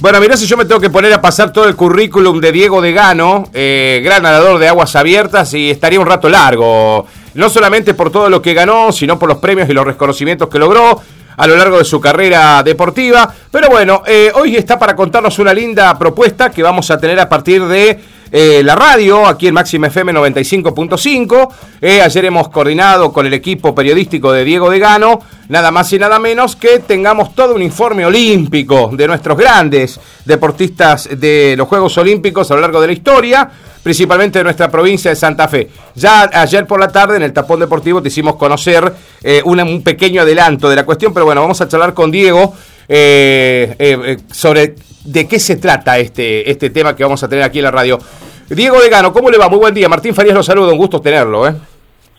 Bueno, mirá si yo me tengo que poner a pasar todo el currículum de Diego Degano, eh, gran nadador de aguas abiertas, y estaría un rato largo. No solamente por todo lo que ganó, sino por los premios y los reconocimientos que logró a lo largo de su carrera deportiva. Pero bueno, eh, hoy está para contarnos una linda propuesta que vamos a tener a partir de eh, la radio, aquí en Máxima FM 95.5. Eh, ayer hemos coordinado con el equipo periodístico de Diego Degano, nada más y nada menos que tengamos todo un informe olímpico de nuestros grandes deportistas de los Juegos Olímpicos a lo largo de la historia, principalmente de nuestra provincia de Santa Fe. Ya ayer por la tarde en el Tapón Deportivo te hicimos conocer eh, un pequeño adelanto de la cuestión, pero bueno, vamos a charlar con Diego. sobre de qué se trata este, este tema que vamos a tener aquí en la radio. Diego Degano, ¿cómo le va? Muy buen día. Martín Farías lo saluda, un gusto tenerlo. ¿eh?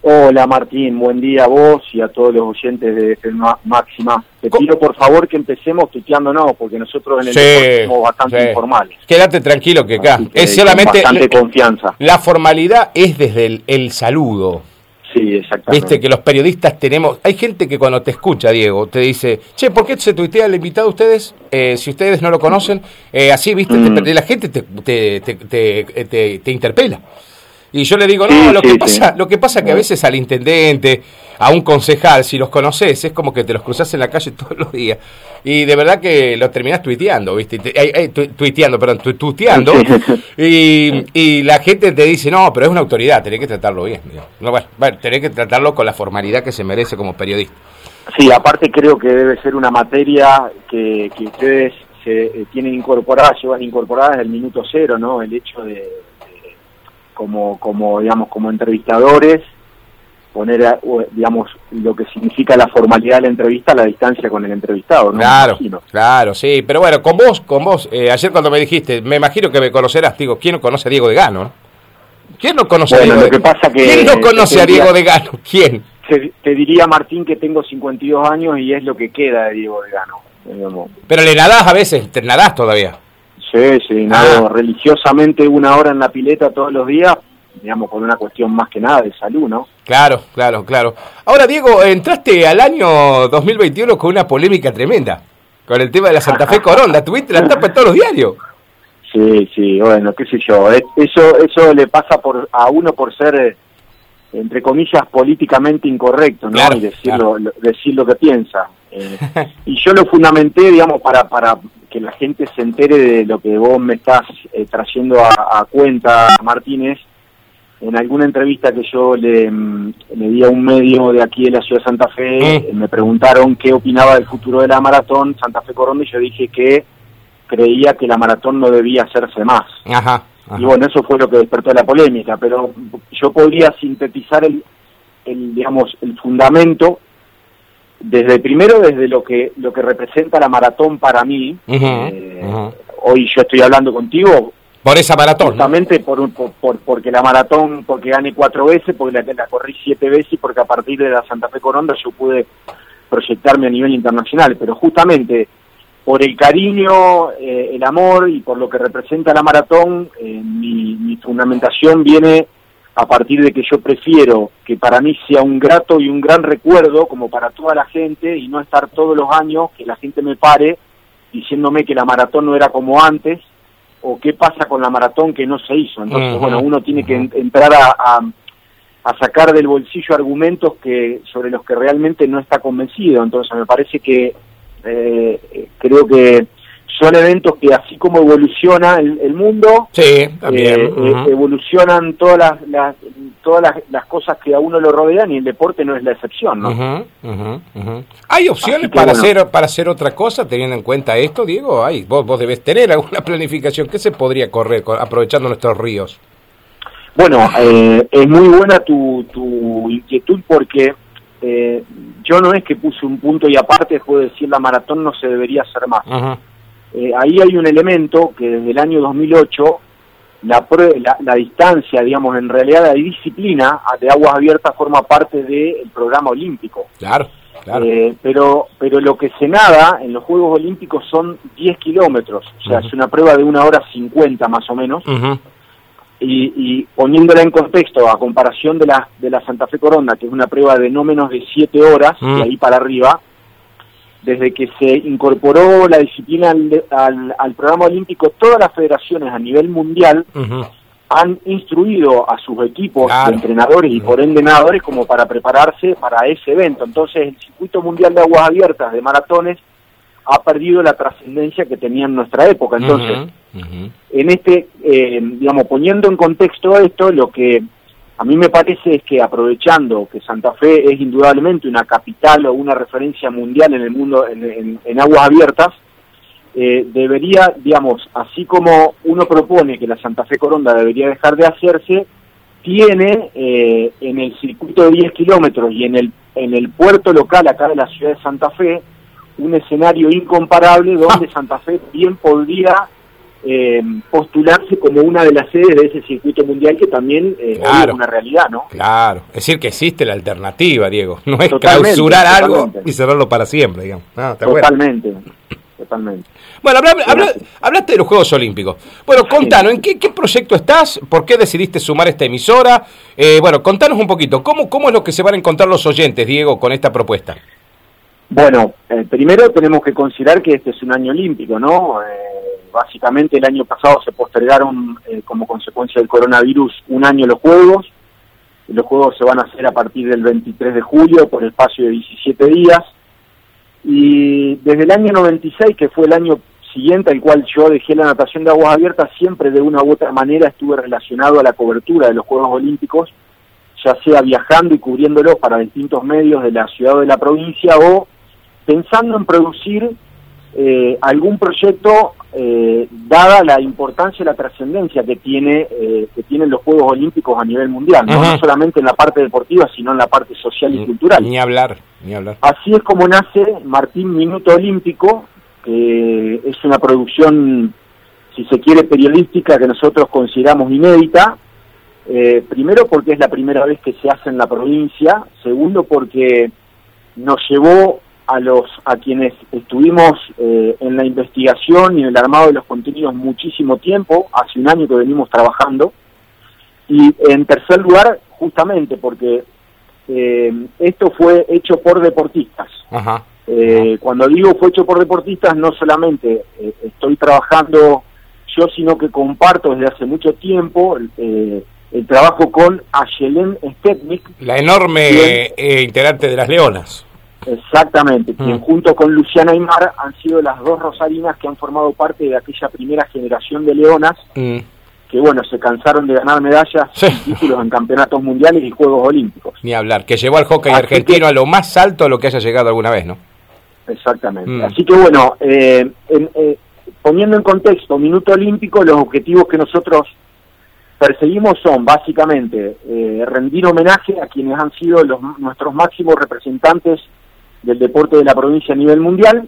Hola Martín, buen día a vos y a todos los oyentes de Máxima. Te pido por favor que empecemos tuiteándonos, porque nosotros en el sí, somos bastante informales. Quédate tranquilo que acá es solamente bastante confianza. La formalidad es desde el saludo. Sí, exactamente. Viste que los periodistas tenemos. Hay gente que cuando te escucha, Diego, te dice, che, ¿por qué se tuitea el invitado a ustedes? Eh, si ustedes no lo conocen, eh, así, viste, mm. la gente te, te, te, te interpela. Y yo le digo, no, lo, que pasa, lo que pasa es que a veces al intendente, a un concejal, si los conoces, es como que te los cruzas en la calle todos los días. Y de verdad que los terminás tuiteando, ¿viste? tuiteando, perdón, tuteando. Y, y, la gente te dice, no, pero es una autoridad, tenés que tratarlo bien. No, bueno, tenés que tratarlo con la formalidad que se merece como periodista. Sí, aparte creo que debe ser una materia que, que ustedes se eh, tienen incorporada, llevan incorporada desde el minuto cero, ¿no? El hecho de como, como digamos, como entrevistadores, poner, digamos, lo que significa la formalidad de la entrevista a la distancia con el entrevistado, ¿no? Claro, claro, sí, pero bueno, con vos, con vos, eh, ayer cuando me dijiste, me imagino que me conocerás, digo, ¿quién no conoce a Diego de Gano? ¿Quién no conoce a Diego que pasa que ¿Quién no conoce a Diego de Gano? ¿Quién? Te, diría, Martín, que tengo 52 años y es lo que queda de Diego de Gano. Pero le nadás a veces, te nadás todavía. Sí, sí, nado ah. religiosamente una hora en la pileta todos los días, digamos, con una cuestión más que nada de salud, ¿no? Claro, claro, claro. Ahora, Diego, entraste al año 2021 con una polémica tremenda, con el tema de la Santa Fe Coronda, tuviste la tapa en todos los diarios. Sí, sí, bueno, qué sé yo, eso eso le pasa por a uno por ser, eh, entre comillas, políticamente incorrecto, ¿no? y decir, lo, decir lo que piensa. Eh, y yo lo fundamenté, digamos, para, para que la gente se entere de lo que vos me estás eh, trayendo a, cuenta, Martínez, en alguna entrevista que yo le, le, di a un medio de aquí de la ciudad de Santa Fe, eh, me preguntaron qué opinaba del futuro de la maratón Santa Fe Coronda y yo dije que creía que la maratón no debía hacerse más. Y bueno, eso fue lo que despertó la polémica, pero yo podría sintetizar el, el digamos, el fundamento desde primero desde lo que lo que representa la maratón para mí. Eh, hoy yo estoy hablando contigo por esa maratón justamente por, por, porque la maratón porque gané cuatro veces porque la, corrí siete veces y porque a partir de la Santa Fe Coronda yo pude proyectarme a nivel internacional. Pero justamente por el cariño eh, el amor y por lo que representa la maratón eh, mi, mi fundamentación viene a partir de que yo prefiero que para mí sea un grato y un gran recuerdo como para toda la gente y no estar todos los años que la gente me pare diciéndome que la maratón no era como antes o qué pasa con la maratón que no se hizo. Entonces, bueno, uno tiene que entrar a, a, sacar del bolsillo argumentos que sobre los que realmente no está convencido. Entonces, me parece que eh, creo que son eventos que así como evoluciona el, mundo, sí, también. Eh, eh, evolucionan todas las, todas las, cosas que a uno lo rodean y el deporte no es la excepción, ¿no? ¿Hay opciones para hacer para hacer otra cosa teniendo en cuenta esto, Diego? Hay, vos, vos debes tener alguna planificación. ¿Qué se podría correr aprovechando nuestros ríos? Bueno, eh, es muy buena tu, tu inquietud porque yo no es que puse un punto y aparte puedo decir la maratón no se debería hacer más. Eh, ahí hay un elemento que desde el año 2008 la, la, distancia, digamos, en realidad la disciplina de aguas abiertas forma parte del programa olímpico. Claro, claro. Eh, pero, pero lo que se nada en los Juegos Olímpicos son 10 kilómetros, o sea, es una prueba de una hora 50 más o menos. y, y, poniéndola en contexto, a comparación de la, de la Santa Fe Corona, que es una prueba de no menos de 7 horas, de ahí para arriba, desde que se incorporó la disciplina al, al, programa olímpico, todas las federaciones a nivel mundial han instruido a sus equipos de entrenadores y por ende nadadores como para prepararse para ese evento. Entonces el circuito mundial de aguas abiertas de maratones ha perdido la trascendencia que tenía en nuestra época. Entonces, en este, eh, digamos, poniendo en contexto esto, lo que a mí me parece es que aprovechando que Santa Fe es indudablemente una capital o una referencia mundial en el mundo en, aguas abiertas, eh, debería, digamos, así como uno propone que la Santa Fe Coronda debería dejar de hacerse, tiene eh, en el circuito de 10 kilómetros y en el, en el puerto local acá de la ciudad de Santa Fe, un escenario incomparable donde ah. Santa Fe bien podría eh, postularse como una de las sedes de ese circuito mundial que también eh, es una realidad, ¿no? Claro, es decir que existe la alternativa, Diego, no es clausurar algo y cerrarlo para siempre, digamos. Ah, totalmente, totalmente. Bueno, hablaste de los Juegos Olímpicos. Bueno, contanos, ¿en qué, proyecto estás? ¿Por qué decidiste sumar esta emisora? Eh, bueno, contanos un poquito, ¿cómo, ¿cómo es lo que se van a encontrar los oyentes, Diego, con esta propuesta? Bueno, eh, primero tenemos que considerar que este es un año olímpico, ¿no? Eh, básicamente el año pasado se postergaron eh, como consecuencia del coronavirus un año los Juegos. Los Juegos se van a hacer a partir del 23 de julio por espacio de 17 días. Y desde el año 96, que fue el año siguiente al cual yo dejé la natación de aguas abiertas, siempre de una u otra manera estuve relacionado a la cobertura de los Juegos Olímpicos, ya sea viajando y cubriéndolos para distintos medios de la ciudad o de la provincia o pensando en producir eh, algún proyecto eh, dada la importancia y la trascendencia que tiene eh, que tienen los Juegos Olímpicos a nivel mundial, ¿no? solamente en la parte deportiva, sino en la parte social y cultural. Ni hablar, ni hablar. Así es como nace Martín Minuto Olímpico, que es una producción, si se quiere, periodística que nosotros consideramos inédita. primero porque es la primera vez que se hace en la provincia, segundo porque nos llevó a los a quienes estuvimos eh, en la investigación y en el armado de los contenidos muchísimo tiempo, hace un año que venimos trabajando, y en tercer lugar, justamente porque eh, esto fue hecho por deportistas. Eh, cuando digo fue hecho por deportistas, no solamente estoy trabajando yo, sino que comparto desde hace mucho tiempo el trabajo con Ayelen Stepnik. La enorme integrante de las Leonas. Exactamente, quien mm. junto con Luciana Aymar han sido las dos rosarinas que han formado parte de aquella primera generación de leonas, mm. que bueno, se cansaron de ganar medallas y títulos en campeonatos mundiales y Juegos Olímpicos. Ni hablar, que llevó al hockey argentino a lo más alto a lo que haya llegado alguna vez, ¿no? Exactamente. Mm. Así que bueno, eh, eh, poniendo en contexto, Minuto Olímpico, los objetivos que nosotros perseguimos son básicamente eh, rendir homenaje a quienes han sido los, nuestros máximos representantes del deporte de la provincia a nivel mundial,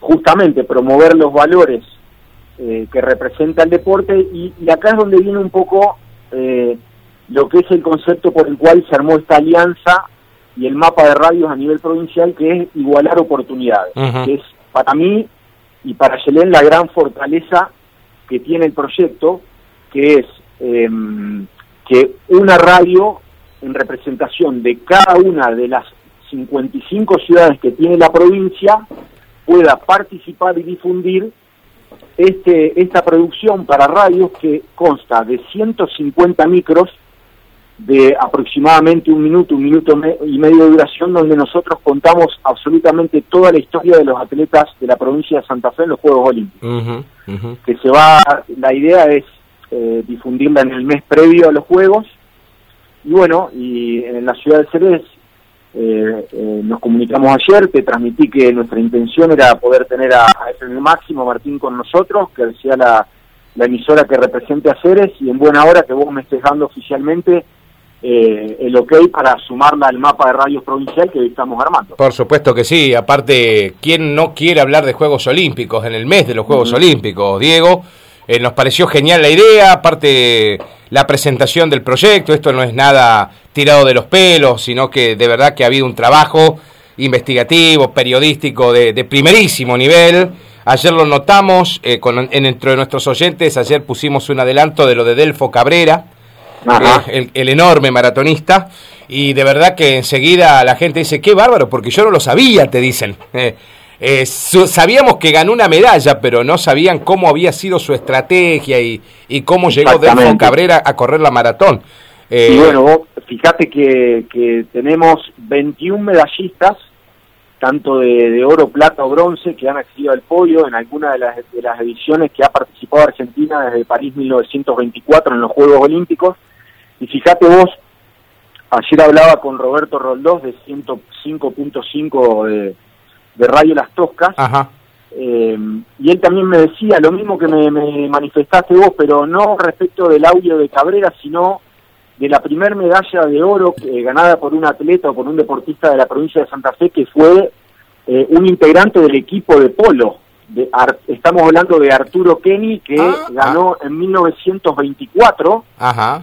justamente promover los valores eh, que representa el deporte y, acá es donde viene un poco eh, lo que es el concepto por el cual se armó esta alianza y el mapa de radios a nivel provincial que es igualar oportunidades, que es para mí y para Yelén la gran fortaleza que tiene el proyecto, que es em, que una radio en representación de cada una de las 55 ciudades que tiene la provincia pueda participar y difundir este, esta producción para radios que consta de 150 micros de aproximadamente un minuto, un minuto y medio de duración, donde nosotros contamos absolutamente toda la historia de los atletas de la provincia de Santa Fe en los Juegos Olímpicos. Que se va, la idea es eh, difundirla en el mes previo a los Juegos. Y bueno, y en la ciudad de Ceres eh, eh, nos comunicamos ayer, te transmití que nuestra intención era poder tener a, a Máximo Martín con nosotros, que sea la, emisora que represente a Ceres y en buena hora que vos me estés dando oficialmente eh, el ok para sumarla al mapa de radios provincial que estamos armando. Por supuesto que sí, aparte, ¿quién no quiere hablar de Juegos Olímpicos en el mes de los Juegos Olímpicos, Diego? Nos pareció genial la idea, aparte la presentación del proyecto, esto no es nada tirado de los pelos, sino que de verdad que ha habido un trabajo investigativo, periodístico de, primerísimo nivel. Ayer lo notamos, eh, con, en, de nuestros oyentes, ayer pusimos un adelanto de lo de Delfo Cabrera, el, enorme maratonista. y de verdad que enseguida la gente dice, qué bárbaro, porque yo no lo sabía, te dicen. Eh, eh, sabíamos que ganó una medalla, pero no sabían cómo había sido su estrategia y, y cómo llegó Delfo Cabrera a correr la maratón. y bueno, vos fíjate que, que tenemos 21 medallistas tanto de, oro, plata o bronce, que han accedido al podio en alguna de las, de las ediciones que ha participado Argentina desde París 1924 en los Juegos Olímpicos. Y fíjate vos, ayer hablaba con Roberto Roldós de 105.5 de, de Radio Las Toscas, eh, y él también me decía lo mismo que me, me manifestaste vos, pero no respecto del audio de Cabrera, sino de la primer medalla de oro eh, ganada por un atleta o por un deportista de la provincia de Santa Fe que fue eh, un integrante del equipo de polo. De estamos hablando de Arturo Kenny que ah, ganó ah. en 1924.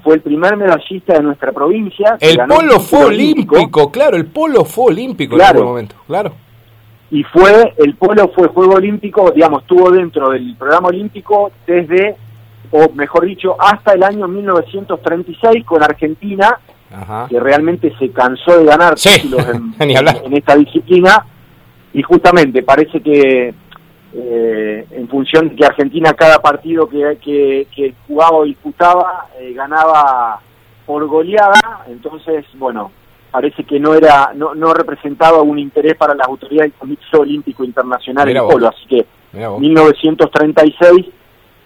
Fue el primer medallista de nuestra provincia. El polo fue olímpico, claro, el polo fue olímpico en ese momento, claro. Y fue, el polo fue juego olímpico, digamos, estuvo dentro del programa olímpico desde o mejor dicho, hasta el año 1936 con Argentina, que realmente se cansó de ganar títulos en, esta disciplina, y justamente parece que eh, en función de que Argentina cada partido que, que, jugaba o disputaba eh, ganaba por goleada, entonces, bueno, parece que no era no, no representaba un interés para las autoridades del Comité Olímpico Internacional en polo, así que 1936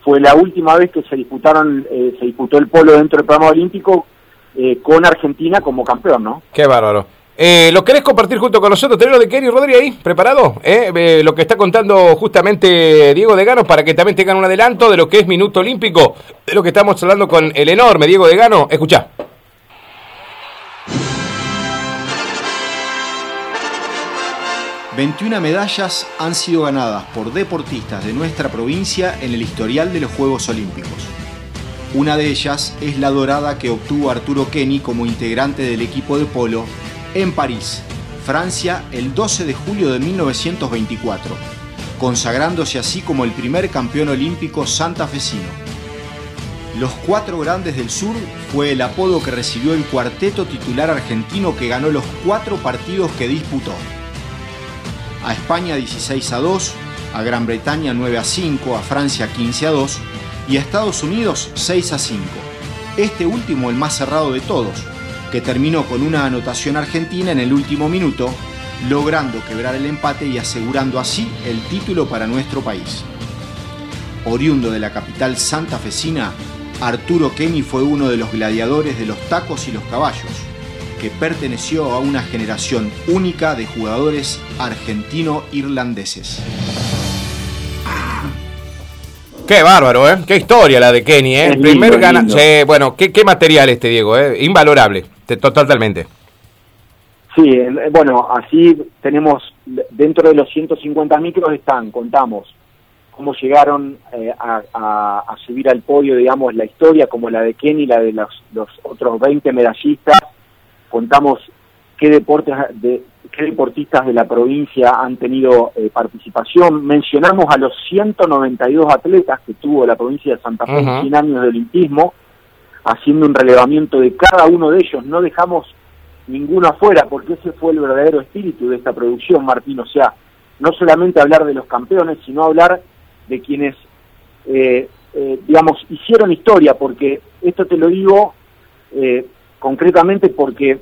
fue la última vez que se disputaron, eh, se disputó el polo dentro del programa olímpico eh, con Argentina como campeón, ¿no? Qué bárbaro. Eh, ¿Lo querés compartir junto con nosotros? Tenemos de Kenny Rodríguez ahí, preparado. Eh, lo que está contando justamente Diego de Gano para que también tengan un adelanto de lo que es Minuto Olímpico, de lo que estamos hablando con el enorme Diego de Gano. Escucha. 21 medallas han sido ganadas por deportistas de nuestra provincia en el historial de los Juegos Olímpicos. Una de ellas es la dorada que obtuvo Arturo Kenny como integrante del equipo de polo en París, Francia, el 12 de julio de 1924, consagrándose así como el primer campeón olímpico santafesino. Los cuatro grandes del sur fue el apodo que recibió el cuarteto titular argentino que ganó los cuatro partidos que disputó a España 16 a 2, a Gran Bretaña 9 a 5, a Francia 15 a 2 y a Estados Unidos 6 a 5. Este último el más cerrado de todos, que terminó con una anotación argentina en el último minuto, logrando quebrar el empate y asegurando así el título para nuestro país. Oriundo de la capital santafesina, Arturo Kenny fue uno de los gladiadores de los tacos y los caballos que perteneció a una generación única de jugadores argentino-irlandeses. Qué bárbaro, ¿eh? Qué historia la de Kenny, ¿eh? Primer gana... bueno, ¿qué, ¿qué, material este, Diego, ¿eh? Invalorable, totalmente. Sí, bueno, así tenemos, dentro de los 150 micros están, contamos, cómo llegaron eh, a, a, subir al podio, digamos, la historia, como la de Kenny, la de los, los otros 20 medallistas, contamos qué deportes de qué deportistas de la provincia han tenido eh, participación. Mencionamos a los 192 atletas que tuvo la provincia de Santa Fe en 100 años de olimpismo, haciendo un relevamiento de cada uno de ellos. No dejamos ninguno afuera, porque ese fue el verdadero espíritu de esta producción, Martín. O sea, no solamente hablar de los campeones, sino hablar de quienes, eh, eh, digamos, hicieron historia, porque esto te lo digo concretamente porque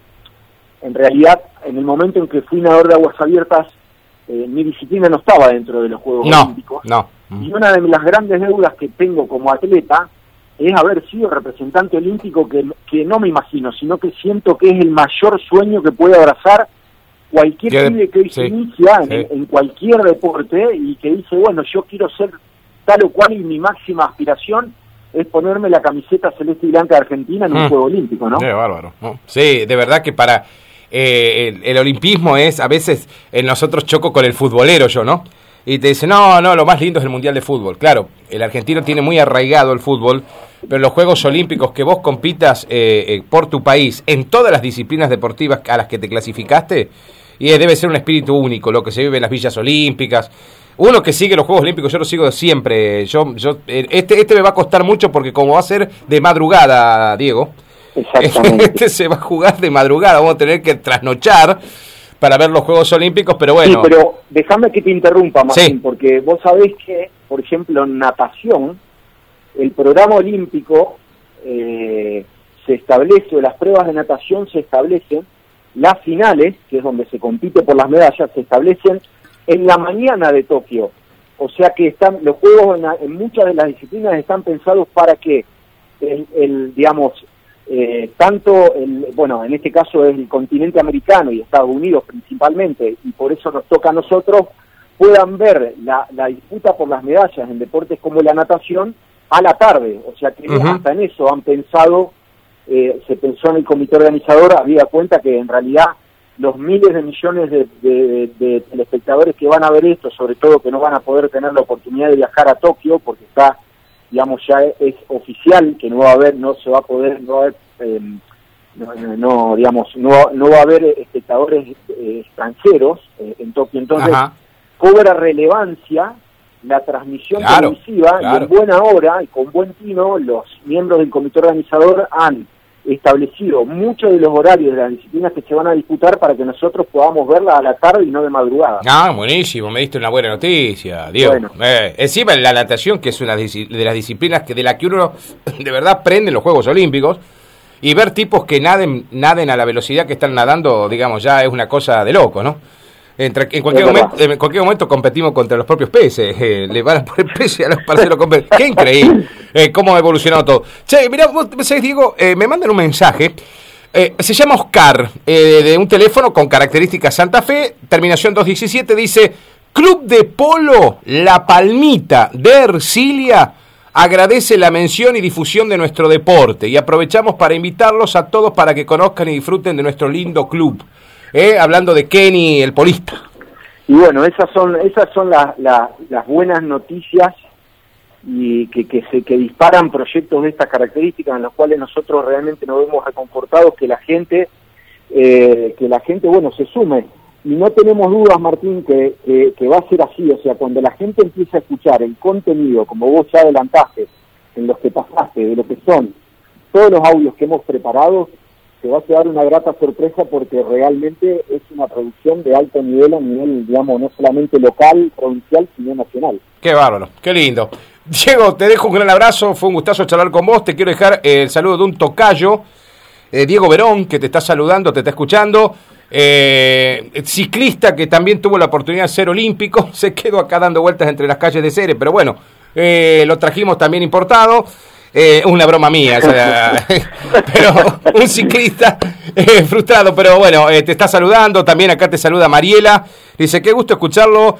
en realidad en el momento en que fui nadador de aguas abiertas, eh, mi disciplina no estaba dentro de los Juegos Olímpicos. No. Y una de las grandes deudas que tengo como atleta es haber sido representante olímpico que, que no me imagino, sino que siento que es el mayor sueño que puede abrazar cualquier pibe que se inicia en, en, cualquier deporte y que dice, bueno, yo quiero ser tal o cual y mi máxima aspiración es ponerme la camiseta celeste y blanca de Argentina en un mm. Juego Olímpico, ¿no? Sí, bárbaro. Sí, de verdad que para eh, el, olimpismo es, a veces en nosotros choco con el futbolero yo, ¿no? Y te dice, no, no, lo más lindo es el Mundial de Fútbol. Claro, el argentino tiene muy arraigado el fútbol, pero los Juegos Olímpicos, que vos compitas eh, eh, por tu país en todas las disciplinas deportivas a las que te clasificaste, y debe ser un espíritu único, lo que se vive en las villas olímpicas, uno que sigue los Juegos Olímpicos, yo lo sigo de siempre. Yo, yo, este, este me va a costar mucho porque como va a ser de madrugada, Diego. Exactamente. Este se va a jugar de madrugada, vamos a tener que trasnochar para ver los Juegos Olímpicos, pero bueno. Sí, pero déjame que te interrumpa, Martín, porque vos sabés que, por ejemplo, en natación, el programa olímpico eh, se establece, las pruebas de natación se establecen, las finales, que es donde se compite por las medallas, se establecen en la mañana de Tokio. O sea que están los juegos en, muchas de las disciplinas están pensados para que el, el digamos, eh, tanto, el, bueno, en este caso es el continente americano y Estados Unidos principalmente, y por eso nos toca a nosotros, puedan ver la, disputa por las medallas en deportes como la natación a la tarde. O sea que hasta en eso han pensado, eh, se pensó en el comité organizador, había cuenta que en realidad los miles de millones de, de, telespectadores que van a ver esto, sobre todo que no van a poder tener la oportunidad de viajar a Tokio, porque está digamos, ya es, oficial que no va a haber, no se va a poder, no va a haber, em, no, digamos, no, no va a haber espectadores eh, extranjeros eh, en Tokio. Entonces, cobra relevancia la transmisión televisiva y en buena hora y con buen tino los miembros del comité organizador han establecido muchos de los horarios de las disciplinas que se van a disputar para que nosotros podamos verla a la tarde y no de madrugada. Ah, buenísimo, me diste una buena noticia, Diego. Eh, encima la natación, que es una de las disciplinas que de la que uno de verdad prende los Juegos Olímpicos, y ver tipos que naden, naden a la velocidad que están nadando, digamos, ya es una cosa de loco, ¿no? En, cualquier momento, en cualquier momento competimos contra los propios peces. Eh, le van a poner peces a los parceros. ¡Qué increíble! Eh, ¿Cómo ha evolucionado todo? Che, mirá, vos sabés, Diego, eh, me mandan un mensaje. se llama Oscar, de un teléfono con características Santa Fe, terminación 217, dice, Club de Polo La Palmita de Ercilia agradece la mención y difusión de nuestro deporte y aprovechamos para invitarlos a todos para que conozcan y disfruten de nuestro lindo club. ¿Eh? hablando de Kenny, el polista. Y bueno, esas son, esas son las buenas noticias y que, que, se, que disparan proyectos de estas características en los cuales nosotros realmente nos vemos reconfortados que la gente, eh, que la gente, bueno, se sume. Y no tenemos dudas, Martín, que, que, va a ser así. O sea, cuando la gente empiece a escuchar el contenido, como vos ya adelantaste, en los que pasaste, de lo que son todos los audios que hemos preparado, se va a quedar una grata sorpresa porque realmente es una producción de alto nivel a nivel, digamos, no solamente local, provincial, sino nacional. Qué bárbaro, qué lindo. Diego, te dejo un gran abrazo, fue un gustazo charlar con vos, te quiero dejar el saludo de un tocayo, eh, Diego Verón, que te está saludando, te está escuchando, eh, ciclista que también tuvo la oportunidad de ser olímpico, se quedó acá dando vueltas entre las calles de Ceres, pero bueno, eh, lo trajimos también importado. Eh, una broma mía, pero un ciclista eh, frustrado, pero bueno, eh, te está saludando, también acá te saluda Mariela, dice, qué gusto escucharlo,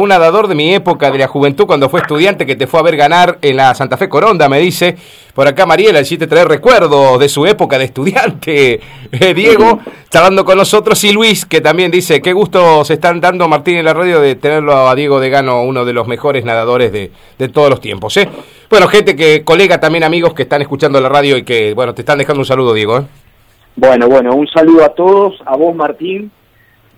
un nadador de mi época, de la juventud, cuando fue estudiante, que te fue a ver ganar en la Santa Fe Coronda, me dice, por acá Mariela, sí te trae recuerdos de su época de estudiante, Diego, charlando con nosotros, y Luis, que también dice, qué gusto se están dando Martín en la radio de tenerlo a Diego de Gano, uno de los mejores nadadores de, de todos los tiempos, ¿eh? Bueno, gente que, colega también, amigos que están escuchando la radio y que, bueno, te están dejando un saludo, Diego. ¿eh? Bueno, bueno, un saludo a todos, a vos, Martín.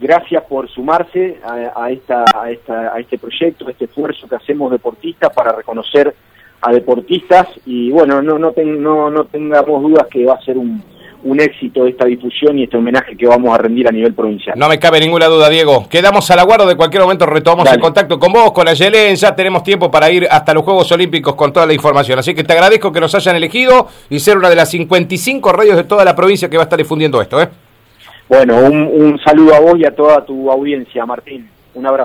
Gracias por sumarse a, esta, a, esta, a este proyecto, a este esfuerzo que hacemos deportistas para reconocer a deportistas y bueno, no, no, no, no tengamos dudas que va a ser un, un éxito esta difusión y este homenaje que vamos a rendir a nivel provincial. No me cabe ninguna duda, Diego. Quedamos al aguardo, de cualquier momento retomamos el contacto con vos, con Ayelen, ya tenemos tiempo para ir hasta los Juegos Olímpicos con toda la información. Así que te agradezco que nos hayan elegido y ser una de las 55 radios de toda la provincia que va a estar difundiendo esto. ¿eh? Bueno, un, un saludo a vos y a toda tu audiencia, Martín. Un abrazo.